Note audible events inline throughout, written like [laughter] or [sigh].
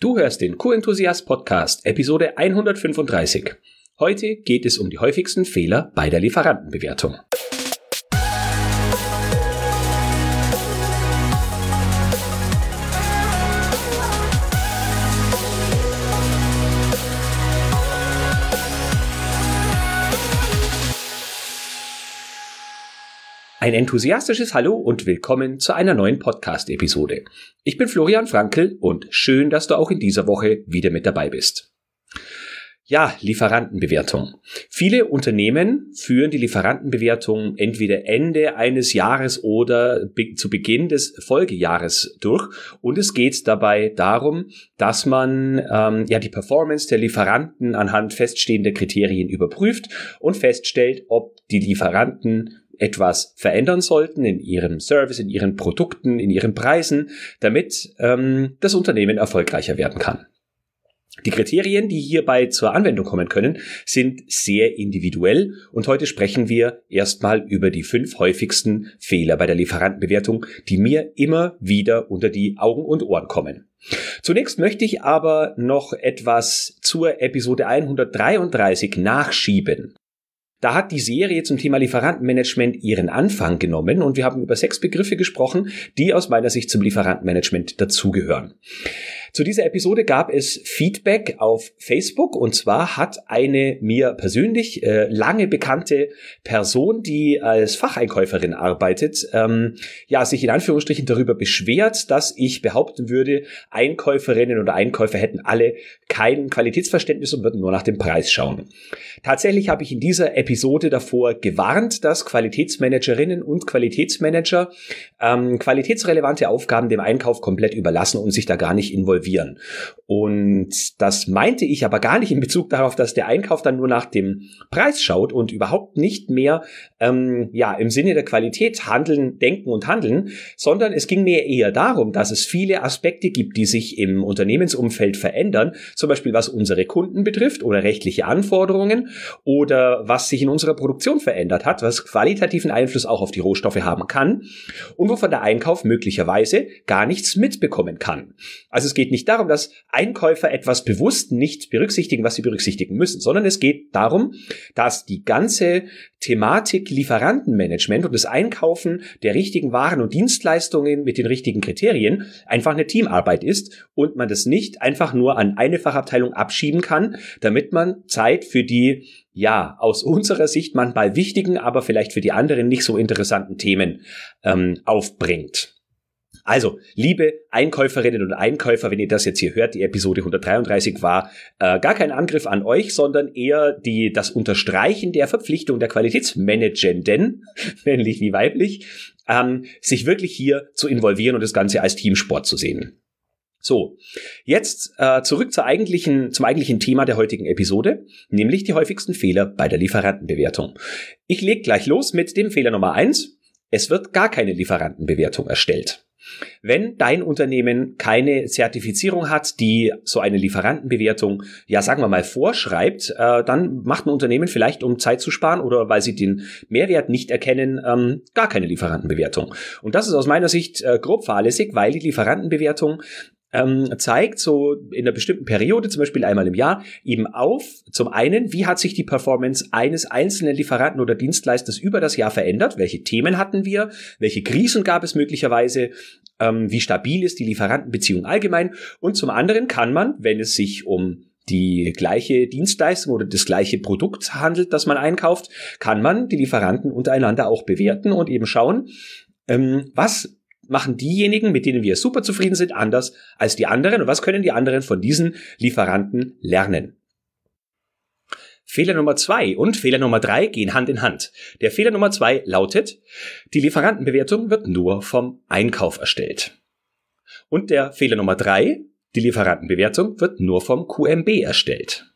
Du hörst den Q-Enthusiast Podcast, Episode 135. Heute geht es um die häufigsten Fehler bei der Lieferantenbewertung. Ein enthusiastisches Hallo und willkommen zu einer neuen Podcast-Episode. Ich bin Florian Frankel und schön, dass du auch in dieser Woche wieder mit dabei bist. Ja, Lieferantenbewertung. Viele Unternehmen führen die Lieferantenbewertung entweder Ende eines Jahres oder be zu Beginn des Folgejahres durch. Und es geht dabei darum, dass man ähm, ja die Performance der Lieferanten anhand feststehender Kriterien überprüft und feststellt, ob die Lieferanten etwas verändern sollten in ihrem Service, in ihren Produkten, in ihren Preisen, damit ähm, das Unternehmen erfolgreicher werden kann. Die Kriterien, die hierbei zur Anwendung kommen können, sind sehr individuell und heute sprechen wir erstmal über die fünf häufigsten Fehler bei der Lieferantenbewertung, die mir immer wieder unter die Augen und Ohren kommen. Zunächst möchte ich aber noch etwas zur Episode 133 nachschieben. Da hat die Serie zum Thema Lieferantenmanagement ihren Anfang genommen und wir haben über sechs Begriffe gesprochen, die aus meiner Sicht zum Lieferantenmanagement dazugehören. Zu dieser Episode gab es Feedback auf Facebook und zwar hat eine mir persönlich äh, lange bekannte Person, die als Facheinkäuferin arbeitet, ähm, ja sich in Anführungsstrichen darüber beschwert, dass ich behaupten würde, Einkäuferinnen oder Einkäufer hätten alle kein Qualitätsverständnis und würden nur nach dem Preis schauen. Tatsächlich habe ich in dieser Episode davor gewarnt, dass Qualitätsmanagerinnen und Qualitätsmanager ähm, qualitätsrelevante Aufgaben dem Einkauf komplett überlassen und sich da gar nicht involvieren involvieren. Und das meinte ich aber gar nicht in Bezug darauf, dass der Einkauf dann nur nach dem Preis schaut und überhaupt nicht mehr ähm, ja im Sinne der Qualität handeln, denken und handeln, sondern es ging mir eher darum, dass es viele Aspekte gibt, die sich im Unternehmensumfeld verändern, zum Beispiel was unsere Kunden betrifft oder rechtliche Anforderungen oder was sich in unserer Produktion verändert hat, was qualitativen Einfluss auch auf die Rohstoffe haben kann und wovon der Einkauf möglicherweise gar nichts mitbekommen kann. Also es geht geht nicht darum, dass Einkäufer etwas bewusst nicht berücksichtigen, was sie berücksichtigen müssen, sondern es geht darum, dass die ganze Thematik Lieferantenmanagement und das Einkaufen der richtigen Waren und Dienstleistungen mit den richtigen Kriterien einfach eine Teamarbeit ist und man das nicht einfach nur an eine Fachabteilung abschieben kann, damit man Zeit für die ja, aus unserer Sicht manchmal wichtigen, aber vielleicht für die anderen nicht so interessanten Themen ähm, aufbringt. Also, liebe Einkäuferinnen und Einkäufer, wenn ihr das jetzt hier hört, die Episode 133 war äh, gar kein Angriff an euch, sondern eher die, das Unterstreichen der Verpflichtung der Qualitätsmanagenden, [laughs] männlich wie weiblich, ähm, sich wirklich hier zu involvieren und das Ganze als Teamsport zu sehen. So, jetzt äh, zurück zur eigentlichen, zum eigentlichen Thema der heutigen Episode, nämlich die häufigsten Fehler bei der Lieferantenbewertung. Ich leg gleich los mit dem Fehler Nummer eins. Es wird gar keine Lieferantenbewertung erstellt. Wenn dein Unternehmen keine Zertifizierung hat, die so eine Lieferantenbewertung, ja sagen wir mal, vorschreibt, äh, dann macht ein Unternehmen vielleicht, um Zeit zu sparen oder weil sie den Mehrwert nicht erkennen, ähm, gar keine Lieferantenbewertung. Und das ist aus meiner Sicht äh, grob fahrlässig, weil die Lieferantenbewertung ähm, zeigt so in einer bestimmten Periode, zum Beispiel einmal im Jahr, eben auf, zum einen, wie hat sich die Performance eines einzelnen Lieferanten oder Dienstleisters über das Jahr verändert, welche Themen hatten wir, welche Krisen gab es möglicherweise, ähm, wie stabil ist die Lieferantenbeziehung allgemein? Und zum anderen kann man, wenn es sich um die gleiche Dienstleistung oder das gleiche Produkt handelt, das man einkauft, kann man die Lieferanten untereinander auch bewerten und eben schauen, ähm, was machen diejenigen, mit denen wir super zufrieden sind, anders als die anderen? Und was können die anderen von diesen Lieferanten lernen? Fehler Nummer zwei und Fehler Nummer drei gehen Hand in Hand. Der Fehler Nummer zwei lautet, die Lieferantenbewertung wird nur vom Einkauf erstellt. Und der Fehler Nummer drei, die Lieferantenbewertung wird nur vom QMB erstellt.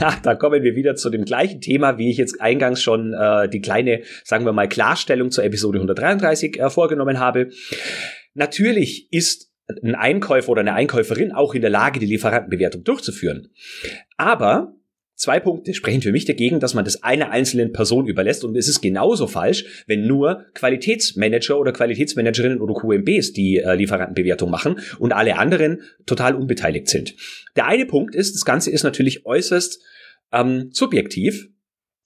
Ja, da kommen wir wieder zu dem gleichen Thema, wie ich jetzt eingangs schon äh, die kleine, sagen wir mal, Klarstellung zur Episode 133 äh, vorgenommen habe. Natürlich ist ein Einkäufer oder eine Einkäuferin auch in der Lage, die Lieferantenbewertung durchzuführen. Aber Zwei Punkte sprechen für mich dagegen, dass man das einer einzelnen Person überlässt und es ist genauso falsch, wenn nur Qualitätsmanager oder Qualitätsmanagerinnen oder QMBs die äh, Lieferantenbewertung machen und alle anderen total unbeteiligt sind. Der eine Punkt ist, das Ganze ist natürlich äußerst ähm, subjektiv.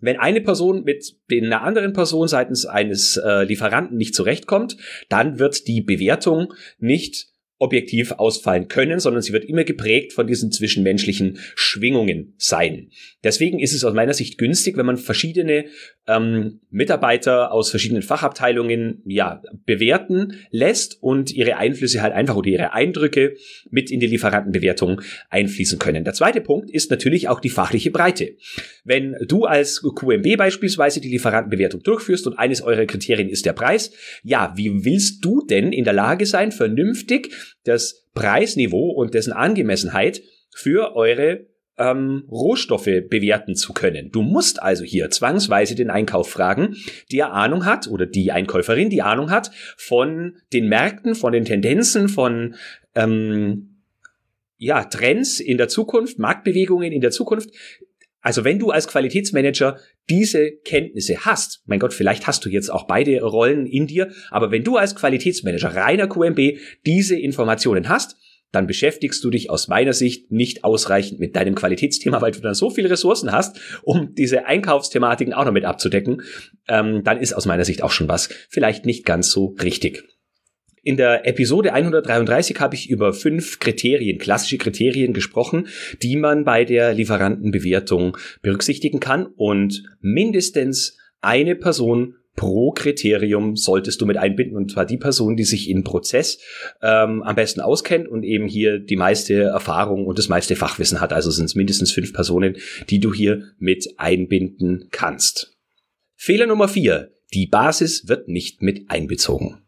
Wenn eine Person mit einer anderen Person seitens eines äh, Lieferanten nicht zurechtkommt, dann wird die Bewertung nicht objektiv ausfallen können, sondern sie wird immer geprägt von diesen zwischenmenschlichen Schwingungen sein. Deswegen ist es aus meiner Sicht günstig, wenn man verschiedene ähm, Mitarbeiter aus verschiedenen Fachabteilungen ja bewerten lässt und ihre Einflüsse halt einfach oder ihre Eindrücke mit in die Lieferantenbewertung einfließen können. Der zweite Punkt ist natürlich auch die fachliche Breite. Wenn du als QMB beispielsweise die Lieferantenbewertung durchführst und eines eurer Kriterien ist der Preis, ja, wie willst du denn in der Lage sein, vernünftig das Preisniveau und dessen Angemessenheit für eure ähm, Rohstoffe bewerten zu können. Du musst also hier zwangsweise den Einkauf fragen, der Ahnung hat oder die Einkäuferin, die Ahnung hat von den Märkten, von den Tendenzen, von ähm, ja, Trends in der Zukunft, Marktbewegungen in der Zukunft. Also wenn du als Qualitätsmanager diese Kenntnisse hast, mein Gott, vielleicht hast du jetzt auch beide Rollen in dir, aber wenn du als Qualitätsmanager reiner QMB diese Informationen hast, dann beschäftigst du dich aus meiner Sicht nicht ausreichend mit deinem Qualitätsthema, weil du dann so viele Ressourcen hast, um diese Einkaufsthematiken auch noch mit abzudecken. Ähm, dann ist aus meiner Sicht auch schon was vielleicht nicht ganz so richtig. In der Episode 133 habe ich über fünf Kriterien, klassische Kriterien gesprochen, die man bei der Lieferantenbewertung berücksichtigen kann und mindestens eine Person pro Kriterium solltest du mit einbinden und zwar die Person, die sich in Prozess ähm, am besten auskennt und eben hier die meiste Erfahrung und das meiste Fachwissen hat. Also sind es mindestens fünf Personen, die du hier mit einbinden kannst. Fehler Nummer vier. Die Basis wird nicht mit einbezogen.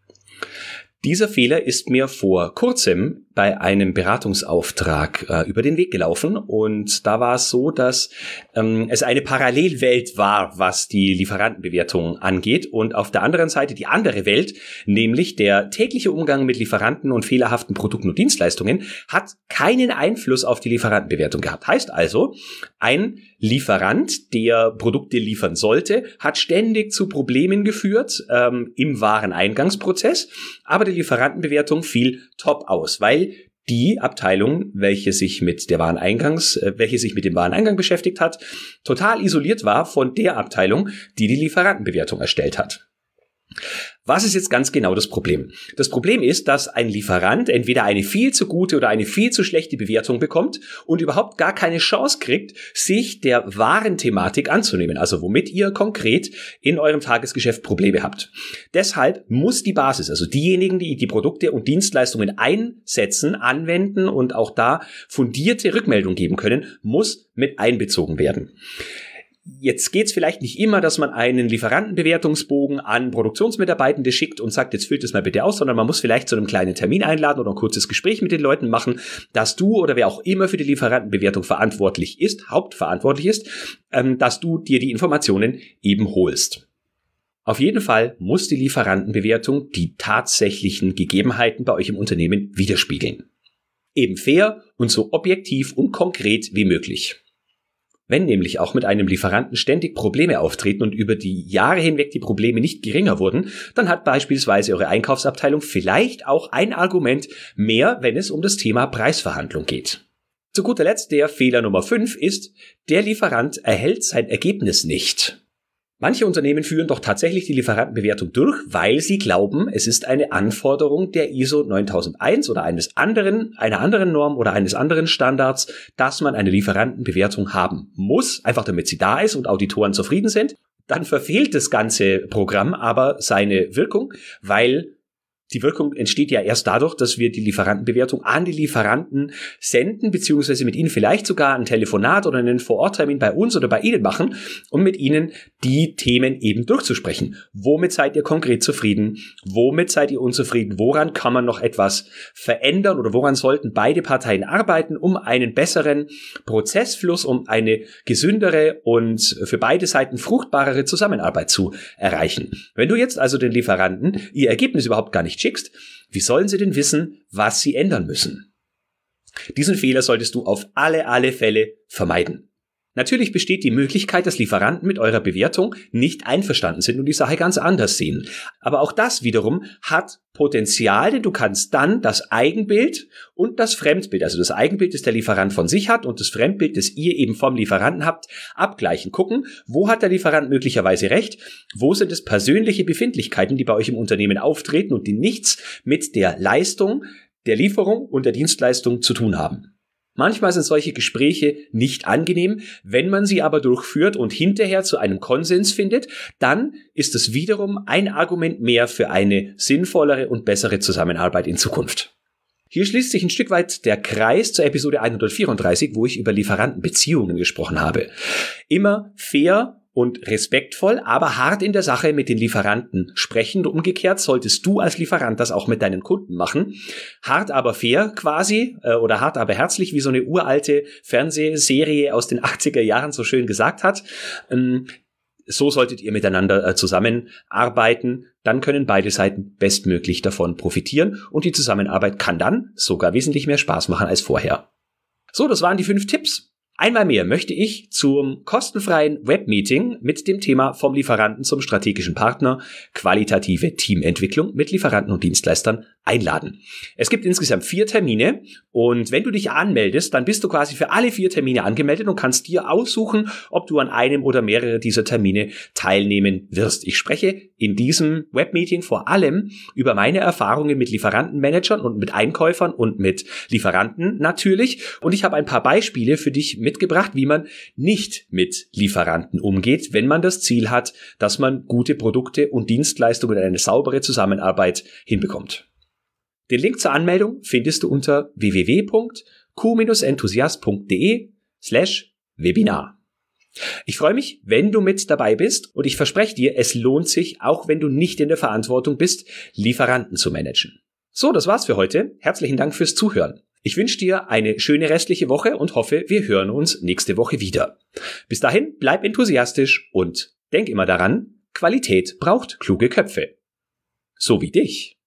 Dieser Fehler ist mir vor kurzem bei einem Beratungsauftrag äh, über den Weg gelaufen. Und da war es so, dass ähm, es eine Parallelwelt war, was die Lieferantenbewertung angeht. Und auf der anderen Seite die andere Welt, nämlich der tägliche Umgang mit Lieferanten und fehlerhaften Produkten und Dienstleistungen, hat keinen Einfluss auf die Lieferantenbewertung gehabt. Heißt also, ein Lieferant, der Produkte liefern sollte, hat ständig zu Problemen geführt ähm, im Wareneingangsprozess, aber die Lieferantenbewertung fiel top aus, weil die Abteilung, welche sich mit der Wareneingangs, äh, welche sich mit dem Wareneingang beschäftigt hat, total isoliert war von der Abteilung, die die Lieferantenbewertung erstellt hat. Was ist jetzt ganz genau das Problem? Das Problem ist, dass ein Lieferant entweder eine viel zu gute oder eine viel zu schlechte Bewertung bekommt und überhaupt gar keine Chance kriegt, sich der wahren Thematik anzunehmen, also womit ihr konkret in eurem Tagesgeschäft Probleme habt. Deshalb muss die Basis, also diejenigen, die die Produkte und Dienstleistungen einsetzen, anwenden und auch da fundierte Rückmeldung geben können, muss mit einbezogen werden. Jetzt geht's vielleicht nicht immer, dass man einen Lieferantenbewertungsbogen an Produktionsmitarbeitende schickt und sagt, jetzt füllt es mal bitte aus, sondern man muss vielleicht zu einem kleinen Termin einladen oder ein kurzes Gespräch mit den Leuten machen, dass du oder wer auch immer für die Lieferantenbewertung verantwortlich ist, hauptverantwortlich ist, ähm, dass du dir die Informationen eben holst. Auf jeden Fall muss die Lieferantenbewertung die tatsächlichen Gegebenheiten bei euch im Unternehmen widerspiegeln. Eben fair und so objektiv und konkret wie möglich. Wenn nämlich auch mit einem Lieferanten ständig Probleme auftreten und über die Jahre hinweg die Probleme nicht geringer wurden, dann hat beispielsweise eure Einkaufsabteilung vielleicht auch ein Argument mehr, wenn es um das Thema Preisverhandlung geht. Zu guter Letzt der Fehler Nummer 5 ist, der Lieferant erhält sein Ergebnis nicht. Manche Unternehmen führen doch tatsächlich die Lieferantenbewertung durch, weil sie glauben, es ist eine Anforderung der ISO 9001 oder eines anderen, einer anderen Norm oder eines anderen Standards, dass man eine Lieferantenbewertung haben muss, einfach damit sie da ist und Auditoren zufrieden sind. Dann verfehlt das ganze Programm aber seine Wirkung, weil die Wirkung entsteht ja erst dadurch, dass wir die Lieferantenbewertung an die Lieferanten senden, beziehungsweise mit ihnen vielleicht sogar ein Telefonat oder einen Vororttermin bei uns oder bei ihnen machen, um mit ihnen die Themen eben durchzusprechen. Womit seid ihr konkret zufrieden? Womit seid ihr unzufrieden? Woran kann man noch etwas verändern oder woran sollten beide Parteien arbeiten, um einen besseren Prozessfluss, um eine gesündere und für beide Seiten fruchtbarere Zusammenarbeit zu erreichen? Wenn du jetzt also den Lieferanten ihr Ergebnis überhaupt gar nicht nicht schickst, wie sollen sie denn wissen, was sie ändern müssen? Diesen Fehler solltest du auf alle, alle Fälle vermeiden. Natürlich besteht die Möglichkeit, dass Lieferanten mit eurer Bewertung nicht einverstanden sind und die Sache ganz anders sehen. Aber auch das wiederum hat Potenzial, denn du kannst dann das Eigenbild und das Fremdbild, also das Eigenbild, das der Lieferant von sich hat und das Fremdbild, das ihr eben vom Lieferanten habt, abgleichen. Gucken, wo hat der Lieferant möglicherweise recht, wo sind es persönliche Befindlichkeiten, die bei euch im Unternehmen auftreten und die nichts mit der Leistung, der Lieferung und der Dienstleistung zu tun haben. Manchmal sind solche Gespräche nicht angenehm, wenn man sie aber durchführt und hinterher zu einem Konsens findet, dann ist es wiederum ein Argument mehr für eine sinnvollere und bessere Zusammenarbeit in Zukunft. Hier schließt sich ein Stück weit der Kreis zur Episode 134, wo ich über Lieferantenbeziehungen gesprochen habe. Immer fair und respektvoll, aber hart in der Sache mit den Lieferanten sprechen. Umgekehrt solltest du als Lieferant das auch mit deinen Kunden machen. Hart aber fair quasi äh, oder hart aber herzlich, wie so eine uralte Fernsehserie aus den [laughs] 80er Jahren so schön gesagt hat. Ähm, so solltet ihr miteinander äh, zusammenarbeiten. Dann können beide Seiten bestmöglich davon profitieren und die Zusammenarbeit kann dann sogar wesentlich mehr Spaß machen als vorher. So, das waren die fünf Tipps. Einmal mehr möchte ich zum kostenfreien Webmeeting mit dem Thema vom Lieferanten zum strategischen Partner qualitative Teamentwicklung mit Lieferanten und Dienstleistern einladen. Es gibt insgesamt vier Termine und wenn du dich anmeldest, dann bist du quasi für alle vier Termine angemeldet und kannst dir aussuchen, ob du an einem oder mehrere dieser Termine teilnehmen wirst. Ich spreche in diesem Webmeeting vor allem über meine Erfahrungen mit Lieferantenmanagern und mit Einkäufern und mit Lieferanten natürlich und ich habe ein paar Beispiele für dich mitgebracht, wie man nicht mit Lieferanten umgeht, wenn man das Ziel hat, dass man gute Produkte und Dienstleistungen und eine saubere Zusammenarbeit hinbekommt. Den Link zur Anmeldung findest du unter www.q-enthusiast.de slash Webinar. Ich freue mich, wenn du mit dabei bist und ich verspreche dir, es lohnt sich, auch wenn du nicht in der Verantwortung bist, Lieferanten zu managen. So, das war's für heute. Herzlichen Dank fürs Zuhören. Ich wünsche dir eine schöne restliche Woche und hoffe, wir hören uns nächste Woche wieder. Bis dahin, bleib enthusiastisch und denk immer daran, Qualität braucht kluge Köpfe. So wie dich.